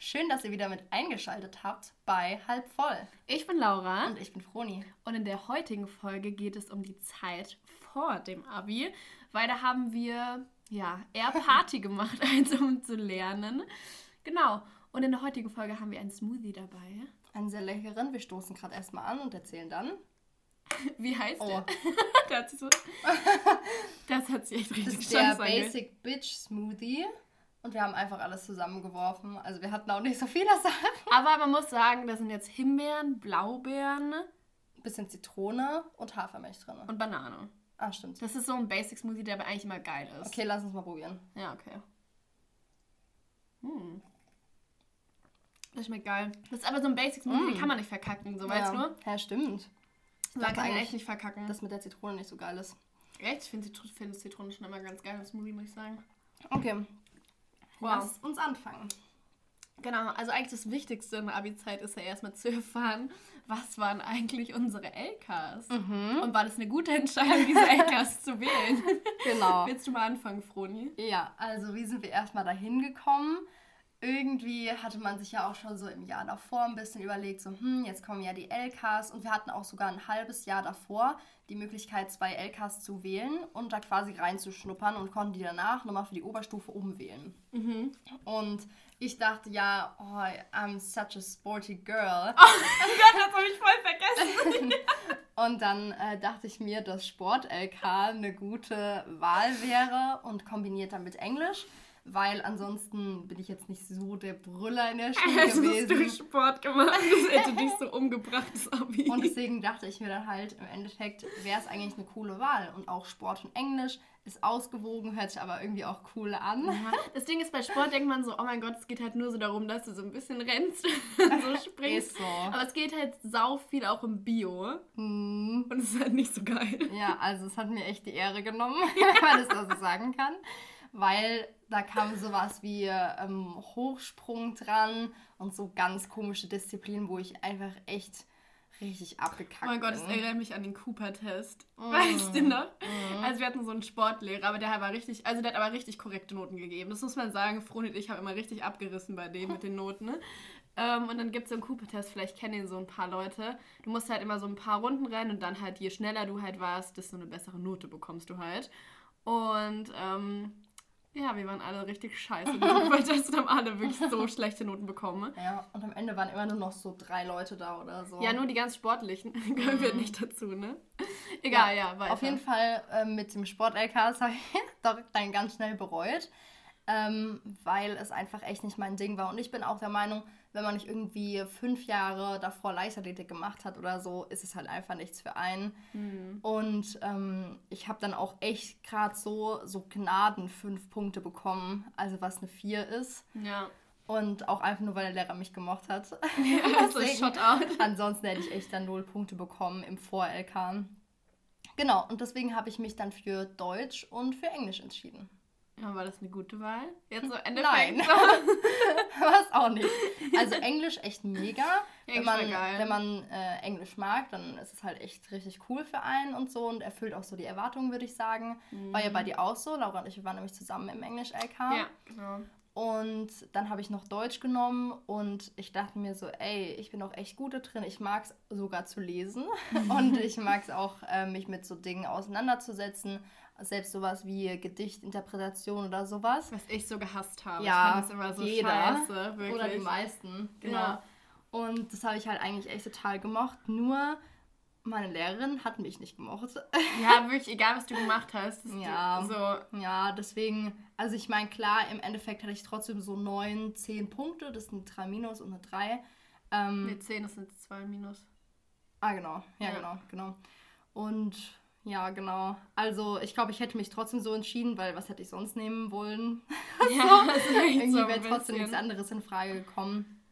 Schön, dass ihr wieder mit eingeschaltet habt bei Halb voll. Ich bin Laura. Und ich bin Froni. Und in der heutigen Folge geht es um die Zeit vor dem Abi, weil da haben wir ja eher Party gemacht, als um zu lernen. Genau. Und in der heutigen Folge haben wir einen Smoothie dabei. Einen sehr leckeren. Wir stoßen gerade erstmal an und erzählen dann. Wie heißt Oh. der? der hat so, das hat sich echt Das richtig ist der. Basic Bitch Smoothie. Und wir haben einfach alles zusammengeworfen. Also wir hatten auch nicht so viele Sachen. Aber man muss sagen, da sind jetzt Himbeeren, Blaubeeren Bisschen Zitrone und Hafermilch drin. und Banane. Ah, stimmt. Das ist so ein Basic Smoothie, der aber eigentlich immer geil ist. Okay, lass uns mal probieren. Ja, okay. Hm. Das schmeckt geil. Das ist aber so ein Basic Smoothie, Mm. den kann man nicht verkacken, so weißt ja. du? Ja, stimmt. Man kann eigentlich, echt nicht verkacken. Dass mit der Zitrone nicht so geil ist. echt? Ich finde Zitrone schon immer ganz geil im Smoothie, muss ich sagen. Okay. Wow. Lass uns anfangen. Genau, also eigentlich das Wichtigste in der Abi-Zeit ist ja erstmal zu erfahren, was waren eigentlich unsere LKs? Mhm. Und war das eine gute Entscheidung, diese LKs zu wählen? Genau. Willst du mal anfangen, Froni? Ja, also wie sind wir erstmal dahin gekommen? Irgendwie hatte man sich ja auch schon so im Jahr davor ein bisschen überlegt, so, hm, jetzt kommen ja die LKs und wir hatten auch sogar ein halbes Jahr davor die Möglichkeit, zwei LKs zu wählen und da quasi reinzuschnuppern und konnten die danach nochmal für die Oberstufe umwählen. Mhm. Und ich dachte ja, oh, I'm such a sporty girl. Gott, das habe ich voll vergessen. Und dann äh, dachte ich mir, dass Sport-LK eine gute Wahl wäre und kombiniert dann mit Englisch, weil ansonsten bin ich jetzt nicht so der Brüller in der Schule Hättest du gewesen. Sport gemacht, das hätte dich so umgebracht, das Abi. Und deswegen dachte ich mir dann halt, im Endeffekt wäre es eigentlich eine coole Wahl. Und auch Sport und Englisch ist ausgewogen, hört sich aber irgendwie auch cool an. Ja, Das Ding ist, bei Sport denkt man so, oh mein Gott, es geht halt nur so darum, dass du so ein bisschen rennst, so springst. So. Aber es geht halt sau viel auch im Bio. Hm. Und es ist halt nicht so geil. Ja, also es hat mir echt die Ehre genommen, wenn man das da so sagen kann. Weil da kam sowas wie ähm, Hochsprung dran und so ganz komische Disziplinen, wo ich einfach echt richtig abgekackt Oh mein Gott, es bin. erinnert mich an den Cooper-Test. Weißt du noch? Also wir hatten so einen Sportlehrer, aber der war richtig, also der hat aber richtig korrekte Noten gegeben. Das muss man sagen, Froni und ich haben immer richtig abgerissen bei dem mit den Noten. Ne? Ähm, und dann gibt es so einen Cooper-Test, vielleicht kennen ihn so ein paar Leute. Du musst halt immer so ein paar Runden rennen und dann halt, je schneller du halt warst, desto eine bessere Note bekommst du halt. Und ähm, ja, wir waren alle richtig scheiße. und haben alle wirklich so schlechte Noten bekommen. Ja, und am Ende waren immer nur noch so drei Leute da oder so. Ja, nur die ganz Sportlichen gehören wir nicht dazu, ne? Egal, ja, weiter. Auf jeden Fall ähm, mit dem Sport-LKs habe ich doch dann ganz schnell bereut, ähm, weil es einfach echt nicht mein Ding war. Und ich bin auch der Meinung, wenn man nicht irgendwie fünf Jahre davor Leichtathletik gemacht hat oder so, ist es halt einfach nichts für einen. Hm. Und ähm, ich habe dann auch echt gerade so, so Gnaden fünf Punkte bekommen, also was eine vier ist. Ja. Und auch einfach nur, weil der Lehrer mich gemocht hat. Also Deswegen- Shotout. Ansonsten hätte ich echt dann null Punkte bekommen im Vor-LK. Genau, und deswegen habe ich mich dann für Deutsch und für Englisch entschieden. Ja, war das eine gute Wahl? Jetzt so Ende Nein. Was auch nicht. Also Englisch echt mega. wenn Englisch man, war geil. wenn man äh, Englisch mag, dann ist es halt echt richtig cool für einen und so und erfüllt auch so die Erwartungen, würde ich sagen. War ja bei dir auch so. Laura und ich waren nämlich zusammen im Englisch-LK. Ja, genau. Und dann habe ich noch Deutsch genommen und ich dachte mir so, ey, ich bin auch echt gut da drin. Ich mag es sogar zu lesen und ich mag es auch, äh, mich mit so Dingen auseinanderzusetzen. Selbst sowas wie Gedichtinterpretation oder sowas. Was ich so gehasst habe. Ja, ich fand das immer so jeder. scheiße, wirklich. Oder die meisten, genau. Ja. Und das habe ich halt eigentlich echt total gemocht. Nur meine Lehrerin hat mich nicht gemocht. Ja, wirklich, egal was du gemacht hast. Ja. So, Ja, deswegen, also ich meine, klar, im Endeffekt hatte ich trotzdem so 9, 10 Punkte. Das sind 3 Minus und eine 3. Ähm, nee, 10 das sind 2 Minus. Ah, genau. Ja, Ja. genau, genau. Und ja, genau. Also ich glaube, ich hätte mich trotzdem so entschieden, weil was hätte ich sonst nehmen wollen? Ja, echt Irgendwie so wäre trotzdem nichts anderes in Frage gekommen.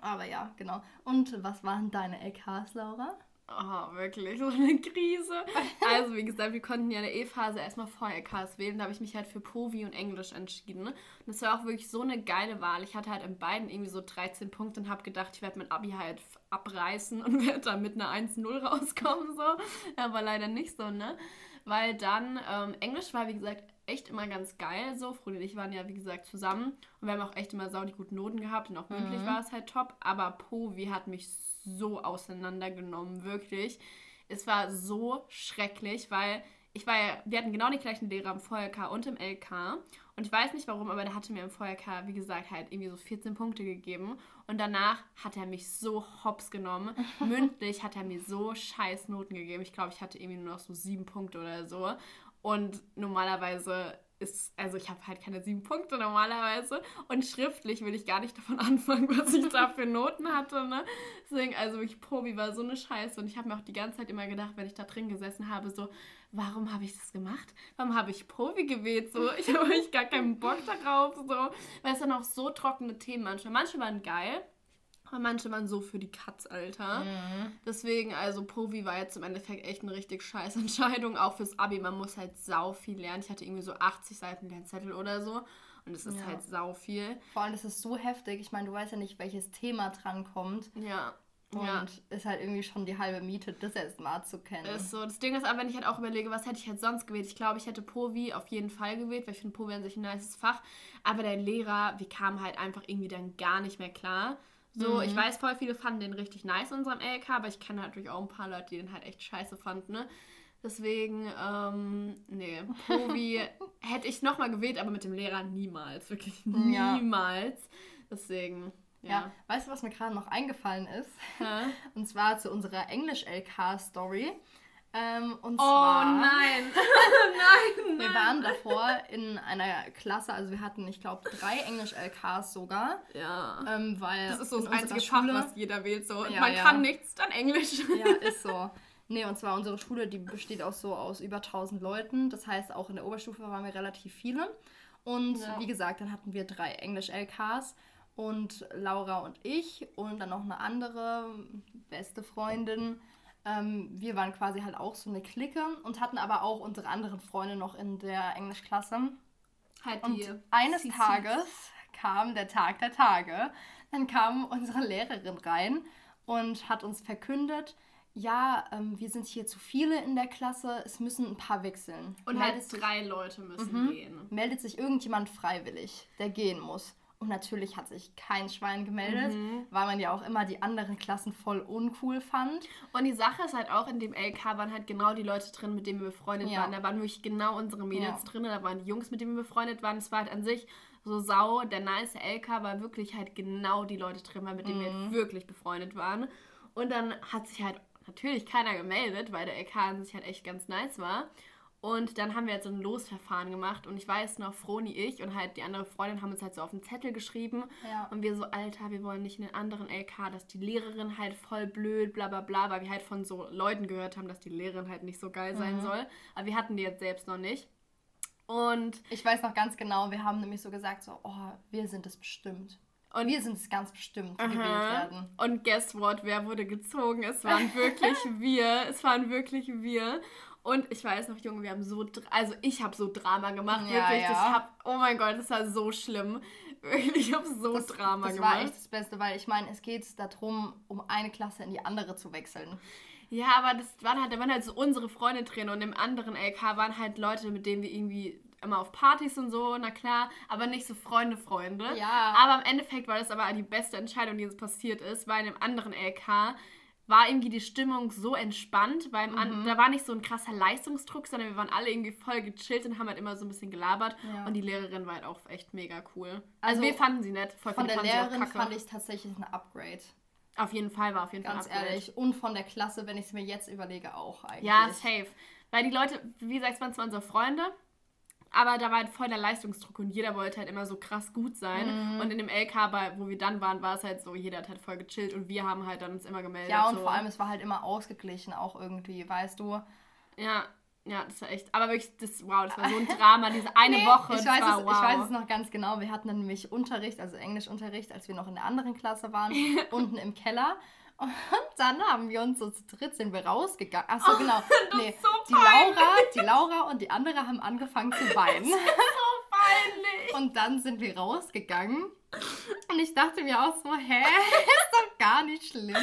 Aber ja, genau. Und was waren deine LKs, Laura? Oh, wirklich, so eine Krise. Also, wie gesagt, wir konnten ja in der E-Phase erstmal vor LKs wählen. Da habe ich mich halt für Povi und Englisch entschieden. Und das war auch wirklich so eine geile Wahl. Ich hatte halt in beiden irgendwie so 13 Punkte und habe gedacht, ich werde mein Abi halt abreißen und werde dann mit einer 1-0 rauskommen. So. Aber leider nicht so, ne? Weil dann, ähm, Englisch war, wie gesagt, echt immer ganz geil. So, Froni und ich waren ja, wie gesagt, zusammen. Und wir haben auch echt immer sau die guten Noten gehabt. Und auch mündlich Mhm. war es halt top. Aber Povi hat mich so auseinandergenommen, wirklich. Es war so schrecklich, weil ich war ja, wir hatten genau die gleichen Lehrer im VLK und im LK. Und ich weiß nicht warum, aber der hatte mir im VLK, wie gesagt, halt irgendwie so 14 Punkte gegeben. Und danach hat er mich so hops genommen. Mündlich hat er mir so scheiß Noten gegeben. Ich glaube, ich hatte irgendwie nur noch so sieben Punkte oder so. Und normalerweise ist, also ich habe halt keine sieben Punkte normalerweise. Und schriftlich will ich gar nicht davon anfangen, was ich da für Noten hatte. Ne? Deswegen, also wirklich, Probi war so eine Scheiße. Und ich habe mir auch die ganze Zeit immer gedacht, wenn ich da drin gesessen habe, so, warum habe ich das gemacht? Warum habe ich Probi gewählt? So, ich habe eigentlich gar keinen Bock darauf. So. Weil es dann auch so trockene Themen manchmal. Manche waren geil. Manche waren so für die Katz, Alter. Mhm. Deswegen, also Provi war jetzt im Endeffekt echt eine richtig scheiß Entscheidung. Auch fürs Abi, man muss halt sau viel lernen. Ich hatte irgendwie so 80 Seiten Lernzettel oder so. Und es ist Ja. halt sau viel. Vor allem, das ist so heftig. Ich meine, du weißt ja nicht, welches Thema drankommt. Ja. Und ja. ist halt irgendwie schon die halbe Miete, das erst mal zu kennen. Ist so. Das Ding ist aber, wenn ich halt auch überlege, was hätte ich halt sonst gewählt? Ich glaube, ich hätte Povi auf jeden Fall gewählt, weil ich finde Povi an sich ein nices Fach. Aber der Lehrer, wir kamen halt einfach irgendwie dann gar nicht mehr klar. So, Mhm. ich weiß, voll viele fanden den richtig nice in unserem LK, aber ich kenne natürlich auch ein paar Leute, die den halt echt scheiße fanden, ne? Deswegen, ähm, nee, Povi hätte ich nochmal gewählt, aber mit dem Lehrer niemals. Wirklich Ja. niemals. Deswegen, ja. ja. weißt du, was mir gerade noch eingefallen ist? Hä? Und zwar zu unserer Englisch-LK-Story. Ähm, und Oh zwar, nein! nein! wir waren davor in einer Klasse, also wir hatten, ich glaube, drei Englisch-LKs sogar. Ja. Ähm, weil Das ist so das einzige Fach, was jeder wählt. So. Ja, Man ja. kann nichts, dann Englisch. Ja, ist so. Nee, und zwar unsere Schule, die besteht auch so aus über 1000 Leuten. Das heißt, auch in der Oberstufe waren wir relativ viele. Und Ja. wie gesagt, dann hatten wir drei Englisch-LKs und Laura und ich und dann noch eine andere beste Freundin. Ähm, wir waren quasi halt auch so eine Clique und hatten aber auch unsere anderen Freunde noch in der Englischklasse. Halt Und die eines CCs. Tages kam der Tag der Tage. Dann kam unsere Lehrerin rein und hat uns verkündet, ja, ähm, wir sind hier zu viele in der Klasse, es müssen ein paar wechseln. Und meldet, halt drei Leute müssen Mhm. gehen. meldet sich irgendjemand freiwillig, der gehen muss. Und natürlich hat sich kein Schwein gemeldet, Mhm. weil man ja auch immer die anderen Klassen voll uncool fand. Und die Sache ist halt auch, in dem LK waren halt genau die Leute drin, mit denen wir befreundet Ja. waren. Da waren wirklich genau unsere Mädels Ja. drin, da waren die Jungs, mit denen wir befreundet waren. Es war halt an sich so sau. Der nice LK war wirklich halt genau die Leute drin, mit denen wir Mhm. halt wirklich befreundet waren. Und dann hat sich halt natürlich keiner gemeldet, weil der LK an sich halt echt ganz nice war. Und dann haben wir halt so ein Losverfahren gemacht und ich weiß noch, Froni, ich und halt die andere Freundin haben uns halt so auf den Zettel geschrieben Ja. und wir so, Alter, wir wollen nicht in den anderen LK, dass die Lehrerin halt voll blöd, bla bla bla, weil wir halt von so Leuten gehört haben, dass die Lehrerin halt nicht so geil sein Mhm. soll. Aber wir hatten die jetzt selbst noch nicht. Und, Ich weiß noch ganz genau, wir haben nämlich so gesagt, so, oh, wir sind es bestimmt. und Wir sind es ganz bestimmt, die gewählt Aha. werden. Und guess what? Wer wurde gezogen? Es waren wirklich wir. Es waren wirklich wir. Und ich weiß noch, Junge, wir haben so, also ich habe so Drama gemacht, Ja, wirklich. ja. Das hab, oh mein Gott, das war so schlimm. Ich habe so das, Drama das gemacht. war echt das Beste, weil ich meine, es geht darum, um eine Klasse in die andere zu wechseln. Ja, aber das waren halt, da waren halt so unsere Freunde drin und im anderen LK waren halt Leute, mit denen wir irgendwie immer auf Partys und so, na klar, aber nicht so Freunde, Freunde. Ja. Aber im Endeffekt war das aber die beste Entscheidung, die jetzt passiert ist, weil in dem anderen LK war irgendwie die Stimmung so entspannt, weil Mhm. an, da war nicht so ein krasser Leistungsdruck, sondern wir waren alle irgendwie voll gechillt und haben halt immer so ein bisschen gelabert. Ja. Und die Lehrerin war halt auch echt mega cool. Also, Also, wir fanden sie nett. Voll Von der Lehrerin fand ich tatsächlich ein Upgrade. Auf jeden Fall war auf jeden Ganz Fall Upgrade. ehrlich. Und von der Klasse, wenn ich es mir jetzt überlege, auch eigentlich. Ja, safe. Weil die Leute, wie gesagt, es waren zwar unsere Freunde, aber da war halt voll der Leistungsdruck und jeder wollte halt immer so krass gut sein. Mhm. Und in dem LK, bei- wo wir dann waren, war es halt so, jeder hat halt voll gechillt und wir haben halt dann uns immer gemeldet. Ja, und so. vor allem, es war halt immer ausgeglichen auch irgendwie, weißt du. Ja, ja, das war echt. Aber wirklich, das, wow, das war so ein Drama, diese eine Nee, Woche. Ich weiß, war, es, wow. ich weiß es noch ganz genau. Wir hatten dann nämlich Unterricht, also Englischunterricht, als wir noch in der anderen Klasse waren, unten im Keller. Und dann haben wir uns so zu dritt sind wir rausgegangen. Achso, genau. Nee, so die Laura, die Laura und die andere haben angefangen zu weinen. Peinlich. Und dann sind wir rausgegangen. Und ich dachte mir auch so, hä, ist doch gar nicht schlimm.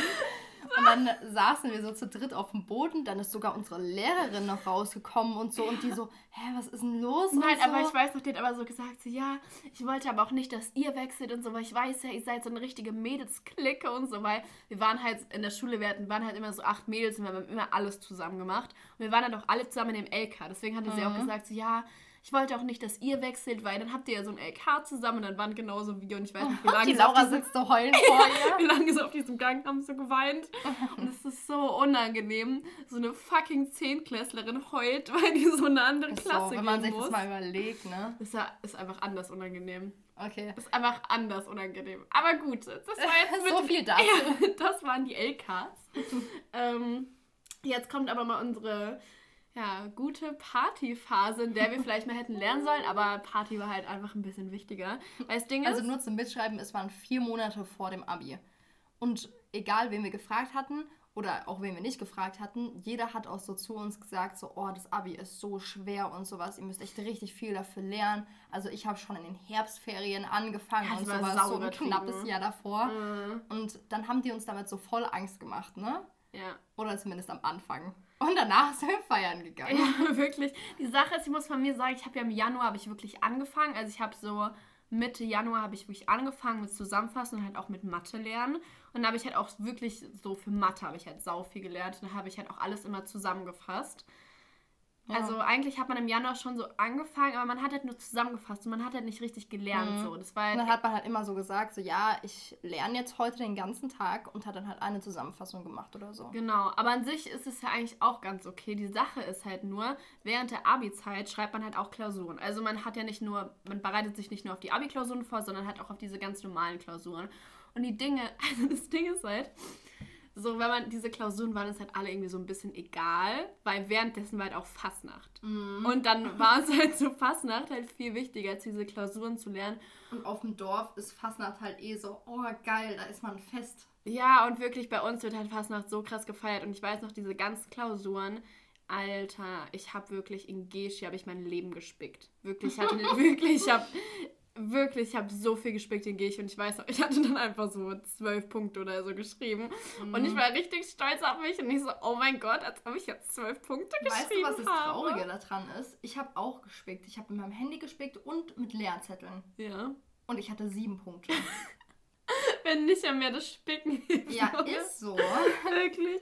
Und dann saßen wir so zu dritt auf dem Boden. Dann ist sogar unsere Lehrerin noch rausgekommen und so. Und die so, hä, was ist denn los? Nein, so. aber ich weiß noch, die hat aber so gesagt, so, ja, ich wollte aber auch nicht, dass ihr wechselt und so, weil ich weiß ja, ihr seid so eine richtige Mädelsklicke und so, weil wir waren halt in der Schule, wir hatten, waren halt immer so acht Mädels und wir haben immer alles zusammen gemacht. Und wir waren dann auch alle zusammen in dem LK. Deswegen hatte sie auch gesagt, so, ja, ich wollte auch nicht, dass ihr wechselt, weil dann habt ihr ja so ein LK zusammen und dann waren genauso wir und ich weiß nicht, wie lange die sie Laura diesem- sitzt so heulend vor ihr. wie lange sie auf diesem Gang haben so geweint. Und es ist so unangenehm. So eine fucking Zehnklässlerin heult, weil die so eine andere Ist Klasse so, wenn man sich muss. das mal überlegt, ne? ist, ja, ist einfach anders unangenehm. Okay. Ist einfach anders unangenehm. Aber gut, das war jetzt mit So viel dazu. Ja, das waren die LKs. ähm, jetzt kommt aber mal unsere ja, gute Partyphase, in der wir vielleicht mal hätten lernen sollen, aber Party war halt einfach ein bisschen wichtiger. Weil das Ding Also ist, nur zum Mitschreiben, es waren vier Monate vor dem Abi. Und egal, wen wir gefragt hatten oder auch wen wir nicht gefragt hatten, jeder hat auch so zu uns gesagt, so, oh, das Abi ist so schwer und sowas, ihr müsst echt richtig viel dafür lernen. Also ich habe schon in den Herbstferien angefangen Ja, und sowas, so ein knappes Jahr davor. Mhm. Und dann haben die uns damit so voll Angst gemacht, ne? ja. Oder zumindest am Anfang. Und danach sind wir feiern gegangen. Ja, wirklich. Die Sache ist, ich muss von mir sagen, ich habe ja im Januar habe ich wirklich angefangen. Also ich habe so Mitte Januar habe ich wirklich angefangen mit Zusammenfassen und halt auch mit Mathe lernen. Und da habe ich halt auch wirklich so für Mathe habe ich halt sau viel gelernt. Da habe ich halt auch alles immer zusammengefasst. Ja. Also eigentlich hat man im Januar schon so angefangen, aber man hat halt nur zusammengefasst und man hat halt nicht richtig gelernt. So. Das war Und dann halt hat man halt immer so gesagt, so ja, ich lerne jetzt heute den ganzen Tag und hat dann halt eine Zusammenfassung gemacht oder so. Genau, aber an sich ist es ja eigentlich auch ganz okay. Die Sache ist halt nur, während der Abi-Zeit schreibt man halt auch Klausuren. Also man hat ja nicht nur, man bereitet sich nicht nur auf die Abi-Klausuren vor, sondern halt auch auf diese ganz normalen Klausuren. Und die Dinge, also das Ding ist halt, so, wenn man diese Klausuren waren, ist halt alle irgendwie so ein bisschen egal, weil währenddessen war halt auch Fastnacht. Und dann war es halt so Fastnacht halt viel wichtiger, als diese Klausuren zu lernen. Und auf dem Dorf ist Fastnacht halt eh so, oh geil, da ist man fest. Ja, und wirklich bei uns wird halt Fastnacht so krass gefeiert. Und ich weiß noch, diese ganzen Klausuren, Alter, ich habe wirklich in Geschi habe ich mein Leben gespickt. Wirklich, ich hatte wirklich, ich habe wirklich, ich habe so viel gespickt in Geschi und ich weiß noch, ich hatte dann einfach so zwölf Punkte oder so geschrieben. Und ich war richtig stolz auf mich und ich so, oh mein Gott, als ob ich jetzt zwölf Punkte Weißt du, geschrieben was das. Traurige daran ist? Ich habe auch gespickt. Ich habe mit meinem Handy gespickt und mit Leerzetteln. Ja. Und ich hatte sieben Punkte. Wenn nicht an mir das Spicken ja, ist so. Wirklich?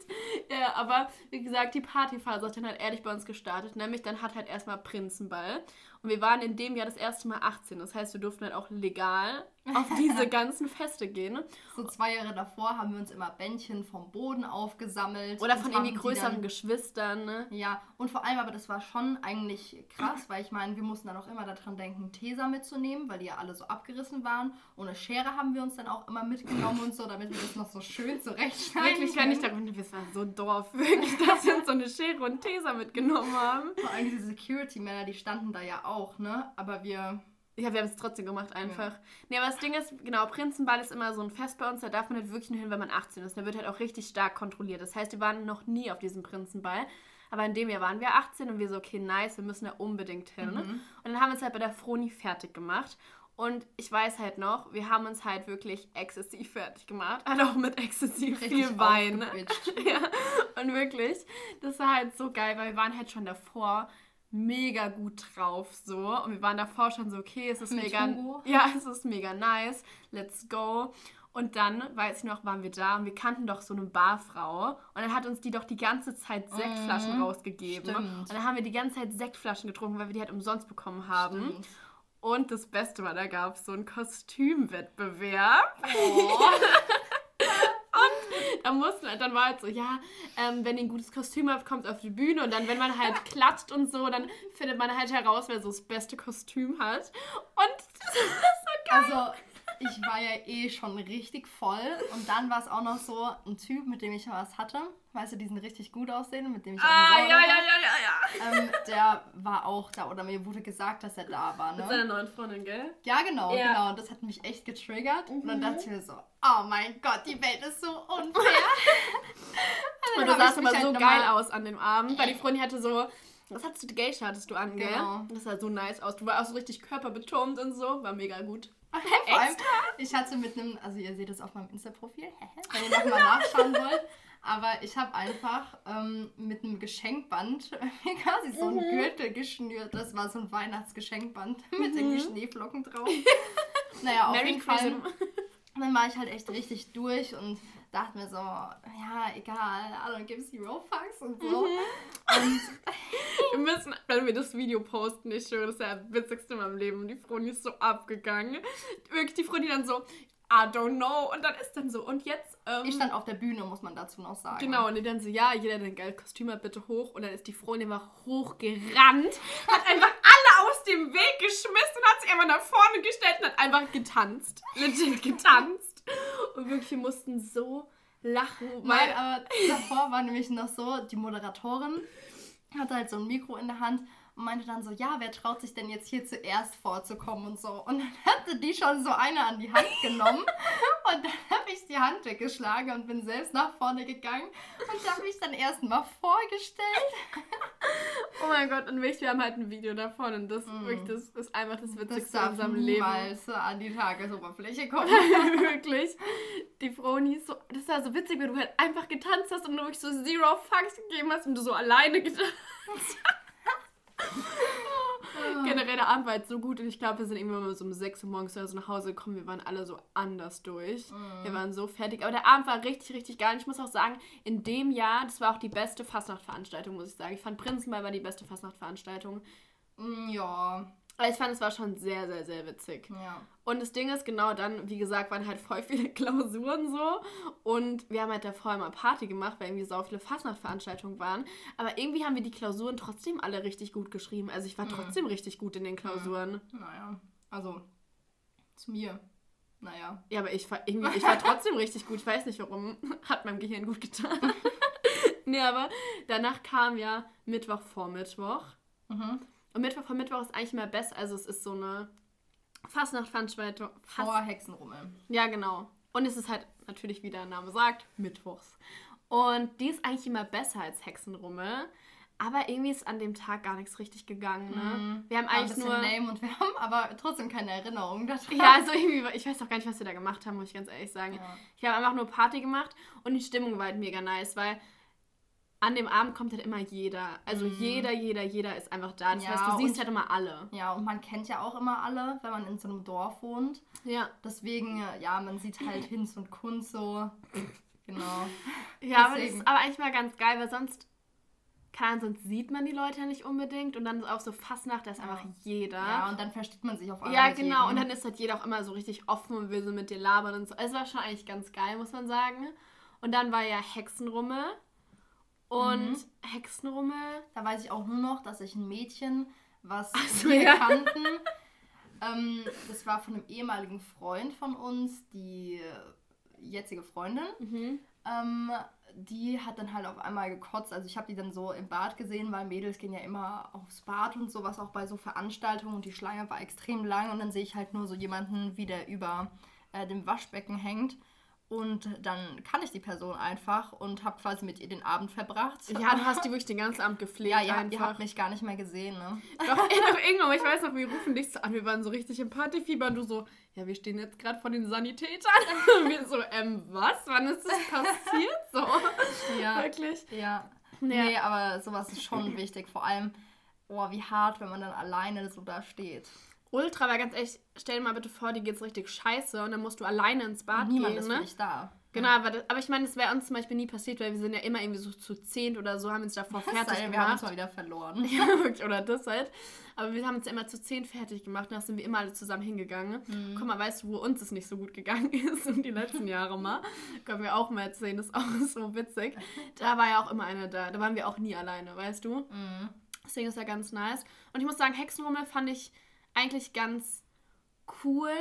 Ja, aber wie gesagt, die Partyphase hat dann halt ehrlich bei uns gestartet. Nämlich dann hat halt erstmal Prinzenball. Und wir waren in dem Jahr das erste Mal 18. Das heißt, wir durften halt auch legal auf diese ganzen Feste gehen. So zwei Jahre davor haben wir uns immer Bändchen vom Boden aufgesammelt. Oder von irgendwie größeren dann- Geschwistern. Ne? Ja, und vor allem, aber das war schon eigentlich krass, weil ich meine, wir mussten dann auch immer daran denken, Tesa mitzunehmen, weil die ja alle so abgerissen waren. Eine Schere haben wir uns dann auch immer mitgenommen und so, damit wir das noch so schön zurechtschneiden Wirklich, wenn ich daran, wir waren so Dorf, wirklich, dass wir uns so eine Schere und Teser mitgenommen haben. Vor allem diese Security-Männer, die standen da ja auch, ne? Aber wir... Ja, wir haben es trotzdem gemacht, einfach. Nee, aber das Ding ist, genau, Prinzenball ist immer so ein Fest bei uns, da darf man halt wirklich nur hin, wenn man 18 ist. Da wird halt auch richtig stark kontrolliert. Das heißt, wir waren noch nie auf diesem Prinzenball. Aber in dem Jahr waren wir 18 und wir so, okay, nice, wir müssen da unbedingt hin. Und dann haben wir uns halt bei der Froni fertig gemacht. Und ich weiß halt noch, wir haben uns halt wirklich exzessiv fertig gemacht. Halt auch mit exzessiv Richtig viel Wein. ne? Ja, und wirklich, das war halt so geil, weil wir waren halt schon davor mega gut drauf so und wir waren davor schon so okay es ist Mit mega Hugo. ja es ist mega nice let's go und dann weiß ich noch waren wir da und wir kannten doch so eine Barfrau und dann hat uns die doch die ganze Zeit Sektflaschen Mhm, rausgegeben stimmt. und dann haben wir die ganze Zeit Sektflaschen getrunken weil wir die halt umsonst bekommen haben Stimmt. und das Beste war da gab es so einen Kostümwettbewerb Oh. mussten halt, dann war halt so, ja, ähm, wenn ihr ein gutes Kostüm habt, kommt auf die Bühne und dann, wenn man halt klatscht und so, dann findet man halt heraus, wer so das beste Kostüm hat. Und Also, ich war ja eh schon richtig voll. Und dann war es auch noch so ein Typ, mit dem ich was hatte. Weißt du, diesen richtig gut aussehen, mit dem ich auch ah, ja, ja, ja, ja, ja. Ähm, der war auch da oder mir wurde gesagt, dass er da war. Mit Ne? seiner neuen Freundin, gell? Ja, genau, Ja. genau. Und das hat mich echt getriggert. Und Mhm. dann dachte ich mir so, oh mein Gott, die Welt ist so unfair. Und dann du sahst aber halt so geil aus an dem Abend, weil die Freundin hatte so, was hattest du, Geisha hattest du an, gell? Genau. Das sah so nice aus. Du warst auch so richtig körperbetont und so, war mega gut. Vor allem, ich hatte mit einem, also ihr seht es auf meinem Insta-Profil, wenn ihr nochmal nachschauen wollt. Aber ich habe einfach ähm, mit einem Geschenkband mir quasi so ein Mhm. Gürtel geschnürt. Das war so ein Weihnachtsgeschenkband mit Mhm. irgendwie Schneeflocken drauf. naja, auf Merry jeden Fall. Christmas. Dann war ich halt echt richtig durch und dachte mir so, ja, egal, I don't give zero fucks und so. Mhm. Und Wir müssen, wenn wir das Video posten, ich schwöre, das ist ja das Witzigste in meinem Leben. Die Froni ist so abgegangen. Wirklich, die Froni dann so, I don't know. Und dann ist dann so, und jetzt? Ähm, ich stand auf der Bühne, muss man dazu noch sagen. Genau, und die dann so, ja, jeder, der ein geiles Kostüm hat, bitte hoch. Und dann ist die Froni einfach hochgerannt, hat einfach alle aus dem Weg geschmissen, hat sich einfach nach vorne gestellt und hat einfach getanzt. Legit getanzt. Und wirklich, wir mussten so lachen, weil... Nein, aber davor war nämlich noch so, die Moderatorin hatte halt so ein Mikro in der Hand und meinte dann so, ja, wer traut sich denn jetzt hier zuerst vorzukommen und so. Und dann hatte die schon so eine an die Hand genommen und dann habe ich die Hand weggeschlagen und bin selbst nach vorne gegangen und habe mich dann erstmal vorgestellt. Oh mein Gott, und wirklich, wir haben halt ein Video davon und das, wirklich, das ist einfach das Das Witzigste in darf unserem Leben. niemals an die Tagesoberfläche kommen. wirklich. Die Froni ist so, das war so witzig, wenn du halt einfach getanzt hast und du wirklich so zero fucks gegeben hast und du so alleine getanzt Generell der Abend war jetzt so gut und ich glaube, wir sind irgendwann mal so um 6 Uhr morgens oder so nach Hause gekommen. Wir waren alle so anders durch. Wir waren so fertig. Aber der Abend war richtig, richtig geil. Und ich muss auch sagen, in dem Jahr, das war auch die beste Fastnachtveranstaltung, muss ich sagen. Ich fand Prinzenball war die beste Fastnachtveranstaltung. Mm, Ja, Aber ich fand, es war schon sehr, sehr, sehr witzig. ja. Und das Ding ist, genau dann, wie gesagt, waren halt voll viele Klausuren so. Und wir haben halt davor immer Party gemacht, weil irgendwie so viele Fastnachtveranstaltungen waren. Aber irgendwie haben wir die Klausuren trotzdem alle richtig gut geschrieben. Also ich war trotzdem richtig gut in den Klausuren. Naja, also zu mir. Naja. Ja, aber ich war, irgendwie, ich war trotzdem richtig gut. Ich weiß nicht warum. Hat meinem Gehirn gut getan. nee, aber danach kam ja Mittwoch vor Mittwoch. Mhm. Und Mittwoch vor Mittwoch ist eigentlich immer besser. Also es ist so eine Fastnachtveranstaltung. Fast Vor Hexenrummel. Ja, genau. Und es ist halt natürlich, wie der Name sagt, Mittwochs. Und die ist eigentlich immer besser als Hexenrummel. Aber irgendwie ist an dem Tag gar nichts richtig gegangen, ne? Wir haben eigentlich nur. lame und wir haben aber trotzdem keine Erinnerung daran. Ja, also irgendwie, ich weiß auch gar nicht, was wir da gemacht haben, muss ich ganz ehrlich sagen. Ja. Ich habe einfach nur Party gemacht und die Stimmung war halt mega nice, weil an dem Abend kommt halt immer jeder. Also jeder, jeder, jeder ist einfach da. Das Mhm. Ja, heißt, du siehst halt immer alle. Ja, und man kennt ja auch immer alle, wenn man in so einem Dorf wohnt. Ja. Deswegen, ja, man sieht halt Hinz und Kunz so. Genau. Ja, aber das ist aber eigentlich mal ganz geil, weil sonst kann, sonst sieht man die Leute ja nicht unbedingt und dann ist auch so Fastnacht, da ist einfach jeder. Ja, und dann versteht man sich auf einmal. Ja, genau. Und dann ist halt jeder auch immer so richtig offen und will so mit dir labern und so. Es war schon eigentlich ganz geil, muss man sagen. Und dann war ja Hexenrummel. Und Mhm. Hexenrummel. Da weiß ich auch nur noch, dass ich ein Mädchen, was so, wir ja. kannten, ähm, das war von einem ehemaligen Freund von uns, die jetzige Freundin. Mhm. Ähm, die hat dann halt auf einmal gekotzt. Also ich habe die dann so im Bad gesehen, weil Mädels gehen ja immer aufs Bad und sowas, auch bei so Veranstaltungen. Und die Schlange war extrem lang. Und dann sehe ich halt nur so jemanden, wie der über äh, dem Waschbecken hängt. Und dann kann ich die Person einfach und habe quasi mit ihr den Abend verbracht. Ja, du hast die wirklich den ganzen Abend gepflegt. ja, habt- einfach. ihr habt mich gar nicht mehr gesehen, ne? Doch, ey, doch, irgendwann, ich weiß noch, wir rufen dich so an, wir waren so richtig im Partyfieber und du so, ja, wir stehen jetzt gerade vor den Sanitätern. Und wir so, ähm, was? Wann ist das passiert? So, Ja. wirklich. Ja. Ja. Nee, aber sowas ist schon wichtig. Vor allem, oh, wie hart, wenn man dann alleine so da steht. Ultra, weil ganz ehrlich, stell dir mal bitte vor, dir geht's richtig scheiße und dann musst du alleine ins Bad niemand gehen, ist ne? dich da. Genau, aber, das, aber ich meine, das wäre uns zum Beispiel nie passiert, weil wir sind ja immer irgendwie so zu zehnt oder so, haben uns davor sei fertig denn, wir haben uns gemacht. mal wieder verloren. Ja, wirklich, oder das halt. Aber wir haben uns ja immer zu zehn fertig gemacht und da sind wir immer alle zusammen hingegangen. Mhm. Guck mal, weißt du, wo uns es nicht so gut gegangen ist in die letzten Jahre mal? Können wir auch mal erzählen, das ist auch so witzig. Da war ja auch immer einer da. Da waren wir auch nie alleine, weißt du? Mhm. Deswegen ist ja ganz nice. Und ich muss sagen, Hexenrummel fand ich eigentlich ganz cool,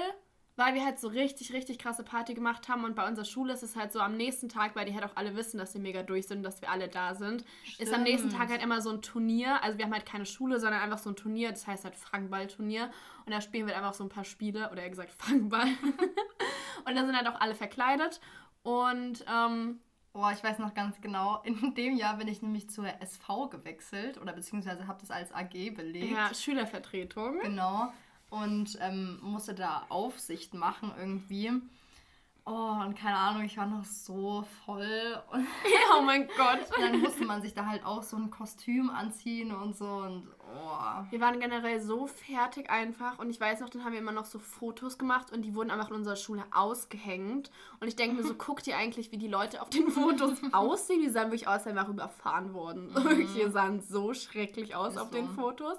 weil wir halt so richtig, richtig krasse Party gemacht haben. Und bei unserer Schule ist es halt so am nächsten Tag, weil die halt auch alle wissen, dass wir mega durch sind und dass wir alle da sind, ist am nächsten Stimmt. Tag halt immer so ein Turnier. Also wir haben halt keine Schule, sondern einfach so ein Turnier. Das heißt halt Fangball-Turnier. Und da spielen wir halt einfach so ein paar Spiele, oder eher gesagt Fangball. und da sind halt auch alle verkleidet. Und ähm, Oh, ich weiß noch ganz genau. In dem Jahr bin ich nämlich zur SV gewechselt oder beziehungsweise habe das als AG belegt. ja, Schülervertretung. Genau. Und ähm, musste da Aufsicht machen irgendwie. Oh, und keine Ahnung, ich war noch so voll. Oh mein Gott. Und dann musste man sich da halt auch so ein Kostüm anziehen und so und oh. Wir waren generell so fertig einfach und ich weiß noch, dann haben wir immer noch so Fotos gemacht und die wurden einfach in unserer Schule ausgehängt. Und ich denke mir so, guckt ihr eigentlich, wie die Leute auf den Fotos aussehen? Die sahen wirklich aus, als wären überfahren worden. Mhm. Die sahen so schrecklich aus Ist auf so. den Fotos.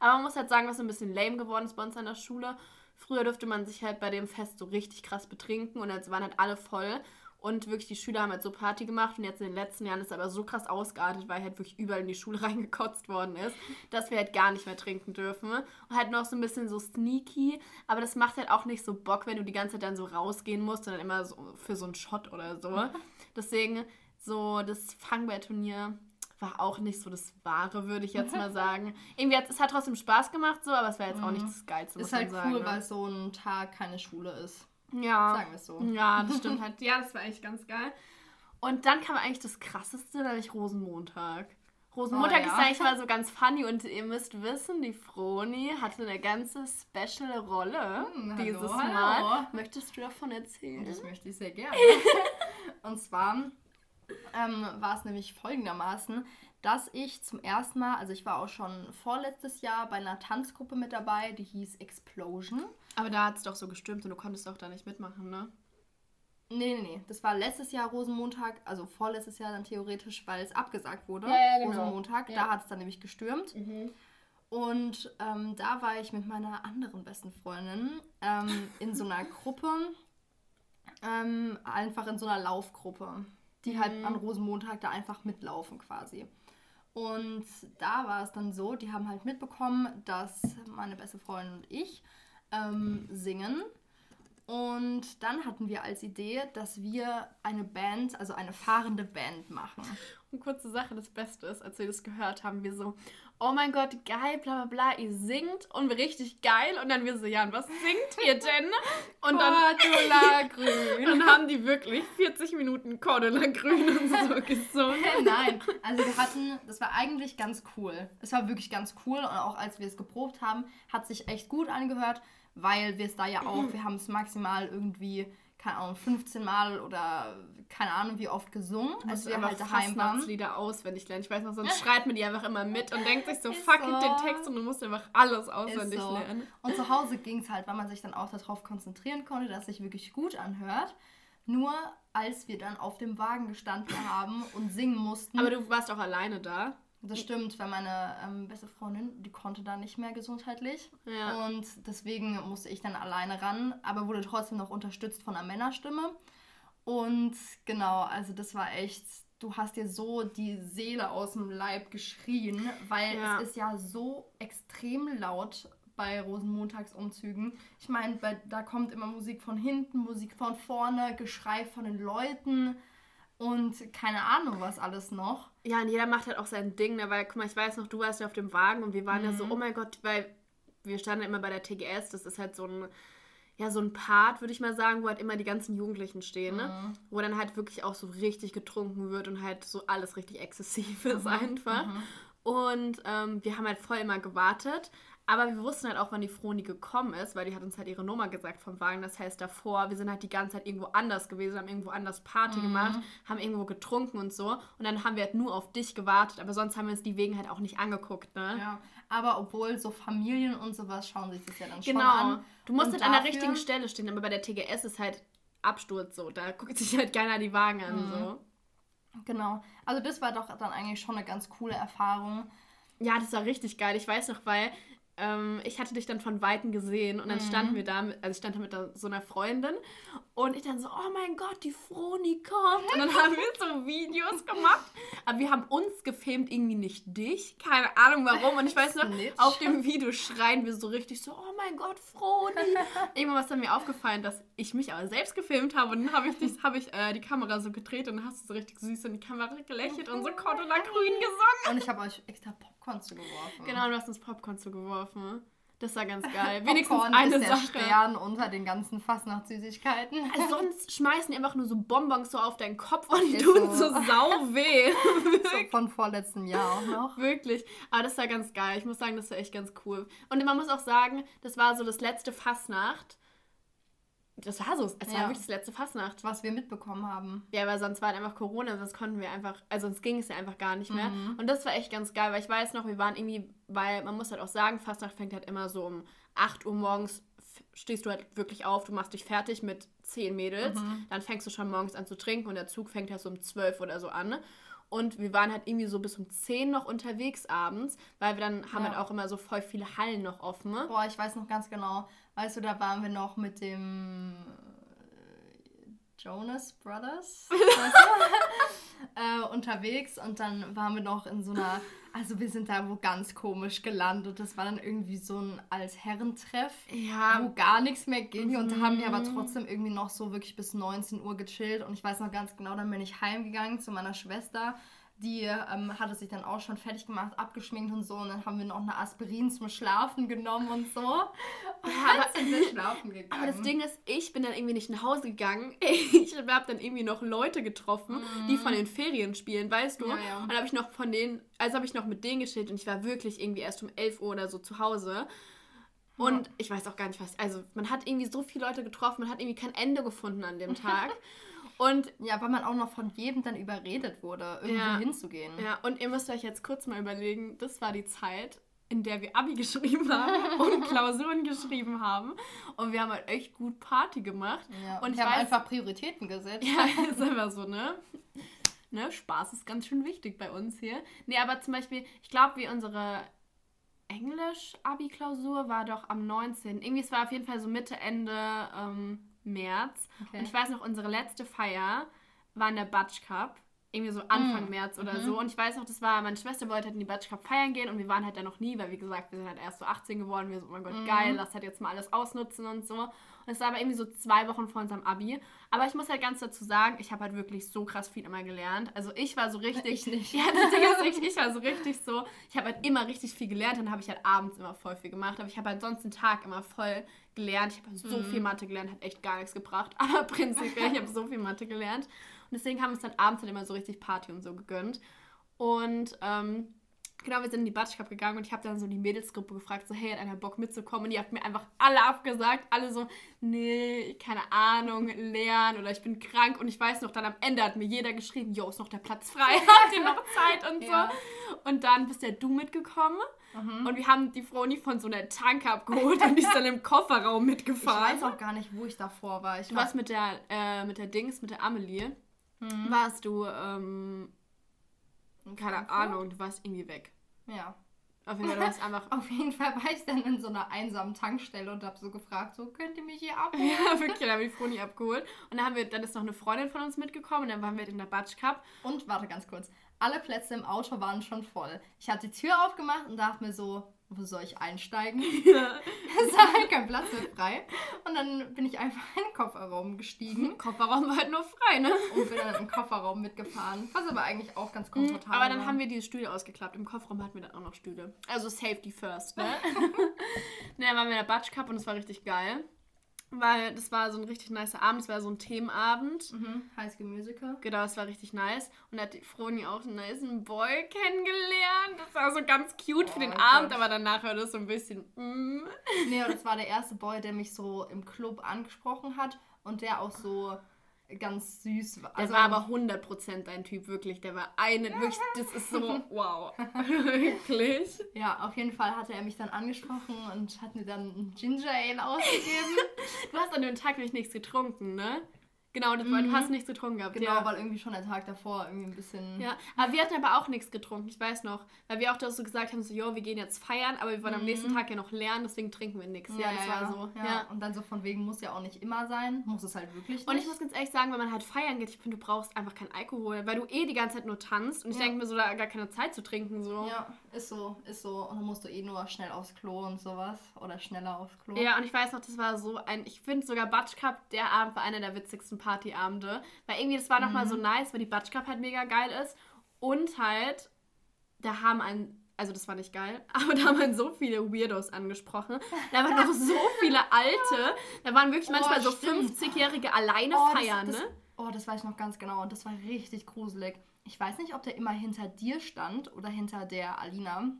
Aber man muss halt sagen, was so ein bisschen lame geworden ist bei uns an der Schule. Früher durfte man sich halt bei dem Fest so richtig krass betrinken und jetzt waren halt alle voll. Und wirklich, die Schüler haben halt so Party gemacht und jetzt in den letzten Jahren ist es aber so krass ausgeartet, weil halt wirklich überall in die Schule reingekotzt worden ist, dass wir halt gar nicht mehr trinken dürfen. Und halt noch so ein bisschen so sneaky, aber das macht halt auch nicht so Bock, wenn du die ganze Zeit dann so rausgehen musst, sondern immer so für so einen Shot oder so. Deswegen, so das Fangball-Turnier war auch nicht so das Wahre, würde ich jetzt mal sagen. Irgendwie hat es hat trotzdem Spaß gemacht, so, aber es war jetzt auch nicht mhm. das Geilste. Ist halt sagen, cool, ne? weil so ein Tag keine Schule ist. Ja. Sagen wir es so. Ja, das stimmt halt. Ja, das war echt ganz geil. Und dann kam eigentlich das krasseste, nämlich Rosenmontag. Rosenmontag oh, ja. ist eigentlich mal so ganz funny und ihr müsst wissen, die Froni hatte eine ganze special Rolle hm, dieses hallo, Mal. Hallo. Möchtest du davon erzählen? Das möchte ich sehr gerne. und zwar ähm, war es nämlich folgendermaßen, dass ich zum ersten Mal, also ich war auch schon vorletztes Jahr bei einer Tanzgruppe mit dabei, die hieß Explosion. Aber da hat es doch so gestürmt und du konntest auch da nicht mitmachen, ne? Nee, nee, nee. Das war letztes Jahr Rosenmontag, also vorletztes Jahr dann theoretisch, weil es abgesagt wurde. Ja, ja, genau. Rosenmontag, ja. da hat es dann nämlich gestürmt. Mhm. Und ähm, da war ich mit meiner anderen besten Freundin ähm, in so einer Gruppe, ähm, einfach in so einer Laufgruppe die halt mhm. an Rosenmontag da einfach mitlaufen quasi. Und da war es dann so, die haben halt mitbekommen, dass meine beste Freundin und ich ähm, singen. Und dann hatten wir als Idee, dass wir eine Band, also eine fahrende Band machen. Und kurze Sache, das Beste ist, als wir das gehört haben, wir so, oh mein Gott, geil, bla bla bla, ihr singt und richtig geil. Und dann wir so, ja, und was singt ihr denn? Und dann, Grün. Und dann haben die wirklich 40 Minuten Cordula Grün und so gesungen. Nein, also wir hatten, das war eigentlich ganz cool. Es war wirklich ganz cool und auch als wir es geprobt haben, hat sich echt gut angehört, weil wir es da ja auch, wir haben es maximal irgendwie keine Ahnung, 15 Mal oder keine Ahnung wie oft gesungen, als wir halt daheim waren. Lieder auswendig lernen. Ich weiß noch, sonst schreit man die einfach immer mit und denkt sich so, fuck so. den Text und du musst einfach alles auswendig so. lernen. Und zu Hause ging es halt, weil man sich dann auch darauf konzentrieren konnte, dass sich wirklich gut anhört. Nur als wir dann auf dem Wagen gestanden haben und singen mussten. Aber du warst auch alleine da. Das stimmt, weil meine ähm, beste Freundin, die konnte da nicht mehr gesundheitlich. Ja. Und deswegen musste ich dann alleine ran, aber wurde trotzdem noch unterstützt von einer Männerstimme. Und genau, also das war echt, du hast dir so die Seele aus dem Leib geschrien, weil ja. es ist ja so extrem laut bei Rosenmontagsumzügen. Ich meine, da kommt immer Musik von hinten, Musik von vorne, Geschrei von den Leuten und keine Ahnung, was alles noch. Ja, und jeder macht halt auch sein Ding, ne? weil, guck mal, ich weiß noch, du warst ja auf dem Wagen und wir waren mhm. ja so, mhm. oh mein Gott, weil wir standen immer bei der TGS, das ist halt so ein, ja, so ein Part, würde ich mal sagen, wo halt immer die ganzen Jugendlichen stehen, ne? Mhm. Wo dann halt wirklich auch so richtig getrunken wird und halt so alles richtig exzessiv ist mhm. einfach. Mhm. Und ähm, wir haben halt voll immer gewartet. Aber wir wussten halt auch, wann die Froni gekommen ist, weil die hat uns halt ihre Nummer gesagt vom Wagen. Das heißt, davor, wir sind halt die ganze Zeit irgendwo anders gewesen, haben irgendwo anders Party mhm. gemacht, haben irgendwo getrunken und so. Und dann haben wir halt nur auf dich gewartet, aber sonst haben wir uns die Wegen halt auch nicht angeguckt, ne? Ja, aber obwohl so Familien und sowas schauen sich das ja dann genau. schon an. Genau. Du musst halt an der richtigen Stelle stehen, aber bei der TGS ist halt Absturz so. Da guckt sich halt keiner die Wagen an, mhm. so. Genau. Also das war doch dann eigentlich schon eine ganz coole Erfahrung. Ja, das war richtig geil. Ich weiß noch, weil ähm, ich hatte dich dann von Weitem gesehen und dann mhm. standen wir da, also ich stand da mit so einer Freundin und ich dann so, oh mein Gott, die Froni kommt. Und dann haben wir so Videos gemacht, aber wir haben uns gefilmt, irgendwie nicht dich. Keine Ahnung warum. Und ich weiß noch, auf dem Video schreien wir so richtig so, oh mein Gott, Froni. Irgendwann ist dann mir aufgefallen, dass ich mich aber selbst gefilmt habe und dann habe ich, dich, hab ich äh, die Kamera so gedreht und dann hast du so richtig süß in die Kamera gelächelt und so Cordula Grün gesungen. Und ich habe euch extra Popcorn zugeworfen. Genau, du hast uns Popcorn zugeworfen. Das war ganz geil. Wenigstens Popcorn eine ist der Sache. Stern unter den ganzen Fastnacht-Süßigkeiten. Also sonst schmeißen die einfach nur so Bonbons so auf deinen Kopf und die tun so, so sau weh. so von vorletztem Jahr auch noch. Wirklich. Aber das war ganz geil. Ich muss sagen, das war echt ganz cool. Und man muss auch sagen, das war so das letzte Fastnacht das war so. Es ja. war wirklich das letzte Fastnacht. Was wir mitbekommen haben. Ja, weil sonst war halt einfach Corona, sonst konnten wir einfach, also sonst ging es ja einfach gar nicht mehr. Mhm. Und das war echt ganz geil, weil ich weiß noch, wir waren irgendwie, weil man muss halt auch sagen, Fastnacht fängt halt immer so um 8 Uhr morgens, stehst du halt wirklich auf, du machst dich fertig mit 10 Mädels, mhm. dann fängst du schon morgens an zu trinken und der Zug fängt halt so um 12 oder so an. Und wir waren halt irgendwie so bis um 10 noch unterwegs abends, weil wir dann haben ja. halt auch immer so voll viele Hallen noch offen. Boah, ich weiß noch ganz genau. Weißt du, da waren wir noch mit dem äh, Jonas Brothers weißt du? äh, unterwegs und dann waren wir noch in so einer, also wir sind da wo ganz komisch gelandet. Das war dann irgendwie so ein Altherrentreff, ja. wo gar nichts mehr ging. Mhm. Und da haben wir aber mhm. trotzdem irgendwie noch so wirklich bis 19 Uhr gechillt. Und ich weiß noch ganz genau, dann bin ich heimgegangen zu meiner Schwester die ähm, hatte sich dann auch schon fertig gemacht, abgeschminkt und so. Und dann haben wir noch eine Aspirin zum Schlafen genommen und so. Und ja, aber, sind wir schlafen gegangen. Aber das Ding ist, ich bin dann irgendwie nicht nach Hause gegangen. Ich habe dann irgendwie noch Leute getroffen, mhm. die von den Ferien spielen, weißt du? Ja, ja. Und habe ich noch von denen, also habe ich noch mit denen geschillt und ich war wirklich irgendwie erst um 11 Uhr oder so zu Hause. Und ich weiß auch gar nicht was. Also, man hat irgendwie so viele Leute getroffen, man hat irgendwie kein Ende gefunden an dem Tag. Und ja, weil man auch noch von jedem dann überredet wurde, irgendwo ja, hinzugehen. Ja, und ihr müsst euch jetzt kurz mal überlegen, das war die Zeit, in der wir Abi geschrieben haben und Klausuren geschrieben haben. Und wir haben halt echt gut Party gemacht. Ja, und wir haben weiß, einfach Prioritäten gesetzt. Ja, ist einfach so, ne? ne? Spaß ist ganz schön wichtig bei uns hier. Nee, aber zum Beispiel, ich glaube, wie unsere Englisch-Abi-Klausur war doch am 19. Irgendwie, es war auf jeden Fall so Mitte, Ende ähm, März. Okay. Und ich weiß noch, unsere letzte Feier war in der Batsch Cup. Irgendwie so Anfang mm. März oder mhm. so. Und ich weiß noch, das war, meine Schwester wollte halt in die Batsch Cup feiern gehen und wir waren halt da noch nie, weil wie gesagt, wir sind halt erst so 18 geworden. Wir so, oh mein Gott, mm. geil, lass halt jetzt mal alles ausnutzen und so. Und es war aber irgendwie so zwei Wochen vor unserem Abi. Aber ich muss halt ganz dazu sagen, ich habe halt wirklich so krass viel immer gelernt. Also ich war so richtig. Ich nicht. Ja, das Ding ist richtig, ich war so richtig so. Ich habe halt immer richtig viel gelernt, dann habe ich halt abends immer voll viel gemacht. Aber ich habe halt sonst den Tag immer voll gelernt. Ich habe so mhm. viel Mathe gelernt, hat echt gar nichts gebracht. Aber prinzipiell, ich habe so viel Mathe gelernt. Und deswegen haben wir uns dann abends dann immer so richtig Party und so gegönnt. Und ähm, genau, wir sind in die Batsch Cup gegangen und ich habe dann so die Mädelsgruppe gefragt, so, hey, hat einer Bock mitzukommen? Und die hat mir einfach alle abgesagt. Alle so, nee, keine Ahnung, lernen oder ich bin krank. Und ich weiß noch, dann am Ende hat mir jeder geschrieben, jo, ist noch der Platz frei, habt ihr noch Zeit und so. Ja. Und dann bist ja du mitgekommen. Mhm. Und wir haben die Frau nie von so einer Tanke abgeholt und die ist dann im Kofferraum mitgefahren. Ich weiß auch gar nicht, wo ich davor war. Ich du warst mit der, äh, mit der Dings, mit der Amelie. Mhm. Warst du, ähm, keine Ahnung, du warst irgendwie weg. Ja. Auf jeden, Fall, einfach Auf jeden Fall war ich dann in so einer einsamen Tankstelle und habe so gefragt, so könnt ihr mich hier abholen? Ja, wirklich, da habe ich Froni abgeholt. Und dann haben wir, dann ist noch eine Freundin von uns mitgekommen und dann waren wir in der Batsch Cup. Und warte ganz kurz, alle Plätze im Auto waren schon voll. Ich habe die Tür aufgemacht und dachte mir so, wo soll ich einsteigen? Ja. es war halt kein Platz mehr frei. Und dann bin ich einfach in den Kofferraum gestiegen. Kofferraum war halt nur frei, ne? Und bin dann im Kofferraum mitgefahren. Was aber eigentlich auch ganz mhm, komfortabel Aber dann war. haben wir die Stühle ausgeklappt. Im Kofferraum hatten wir dann auch noch Stühle. Also Safety first, ne? ne, dann waren wir in der Batsch Cup und es war richtig geil. Weil das war so ein richtig nice Abend, es war so ein Themenabend. Mhm, High School Musical. Genau, es war richtig nice. Und da hat die Froni auch einen nice Boy kennengelernt. Das war so ganz cute oh, für den Gott. Abend, aber danach war das so ein bisschen. Mm. Nee, und das war der erste Boy, der mich so im Club angesprochen hat und der auch so ganz süß. Also, der war aber 100% dein Typ, wirklich. Der war eine, wirklich, das ist so, wow. wirklich. Ja, auf jeden Fall hatte er mich dann angesprochen und hat mir dann ein Ginger Ale ausgegeben. du hast an dem Tag nämlich nichts getrunken, ne? Genau, das, mhm. du hast nichts getrunken gehabt. Genau, ja. weil irgendwie schon der Tag davor irgendwie ein bisschen. Ja, aber wir hatten aber auch nichts getrunken, ich weiß noch. Weil wir auch da so gesagt haben, so, jo, wir gehen jetzt feiern, aber wir wollen mhm. am nächsten Tag ja noch lernen, deswegen trinken wir nichts. Ja, ja, das ja, war so. Ja. Und dann so von wegen, muss ja auch nicht immer sein, muss es halt wirklich nicht. Und ich muss ganz ehrlich sagen, wenn man halt feiern geht, ich finde, du brauchst einfach keinen Alkohol, weil du eh die ganze Zeit nur tanzt und ich denke mir so, da gar keine Zeit zu trinken. so. Ja, ist so, ist so. Und dann musst du eh nur schnell aufs Klo und sowas. Oder schneller aufs Klo. Ja, und ich weiß noch, das war so ein, ich finde sogar Batsch Cup, der Abend war einer der witzigsten Partyabende weil irgendwie das war mhm. nochmal so nice, weil die Batsch Cup halt mega geil ist. Und halt, da haben ein, also das war nicht geil, aber da haben halt so viele Weirdos angesprochen. Da waren noch so viele Alte. Da waren wirklich oh, manchmal so 50-Jährige alleine oh, feiern, das, das, ne? Oh, das weiß ich noch ganz genau. Und das war richtig gruselig. Ich weiß nicht, ob der immer hinter dir stand oder hinter der Alina.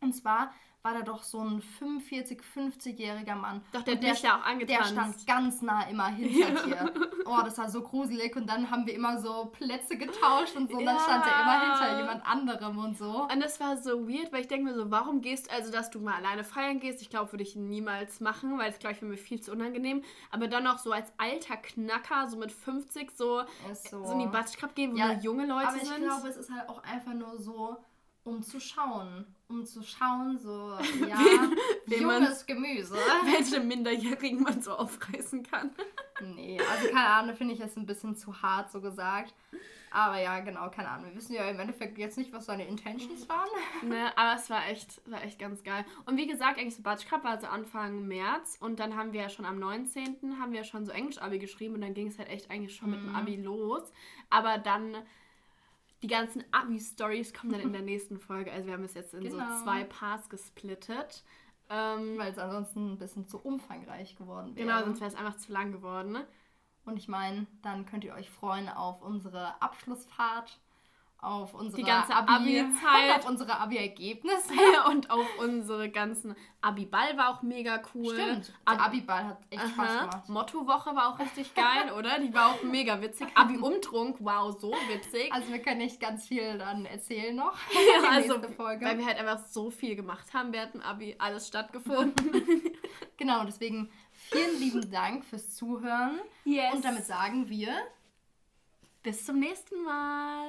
Und zwar war da doch so ein 45, 50-jähriger Mann. Doch, der mich ja auch Der angetanzt. stand ganz nah immer hinter dir. Oh, das war so gruselig. Und dann haben wir immer so Plätze getauscht und so. Und dann Ja. stand er immer hinter jemand anderem und so. Und das war so weird, weil ich denke mir so, warum gehst also, dass du mal alleine feiern gehst? Ich glaube, würde ich niemals machen, weil das, glaube ich, wäre mir viel zu unangenehm. Aber dann auch so als alter Knacker, so mit 50, so, Ist so. so in die Batschkap gehen, wo Ja, nur junge Leute Aber ich sind. glaube, es ist halt auch einfach nur so, um zu schauen. Um zu schauen, so, ja, man- junges Gemüse. welche Minderjährigen man so aufreißen kann. Nee, also keine Ahnung, finde ich jetzt ein bisschen zu hart so gesagt. Aber ja, genau, keine Ahnung. Wir wissen ja im Endeffekt jetzt nicht, was seine Intentions waren. Ne, aber es war echt, war echt ganz geil. Und wie gesagt, eigentlich so Batsch Cup war so Anfang März und dann haben wir ja schon am 19. haben wir schon so Englisch-Abi geschrieben und dann ging es halt echt eigentlich schon mit dem Abi los. Aber dann die ganzen Abi-Stories kommen dann in der nächsten Folge. Also wir haben es jetzt in Genau. so zwei Parts gesplittet. Ähm, Weil es ansonsten ein bisschen zu umfangreich geworden wäre. genau, sonst wäre es einfach zu lang geworden. Ne? Und ich meine, dann könnt ihr euch freuen auf unsere Abschlussfahrt, auf unsere Die ganze Abi- Abi-Zeit. auf unsere Abi-Ergebnisse. und auch unsere ganzen Abi-Ball war auch mega cool. Stimmt, Ab- der Abi-Ball hat echt Spaß Aha. gemacht. Mottowoche war auch richtig geil, oder? Die war auch mega witzig. Abi-Umtrunk, wow, so witzig. Also wir können nicht ganz viel dann erzählen noch. Ja, also, Folge. weil wir halt einfach so viel gemacht haben während dem Abi, alles stattgefunden. Genau, deswegen vielen lieben Dank fürs Zuhören. Yes. Und damit sagen wir bis zum nächsten Mal.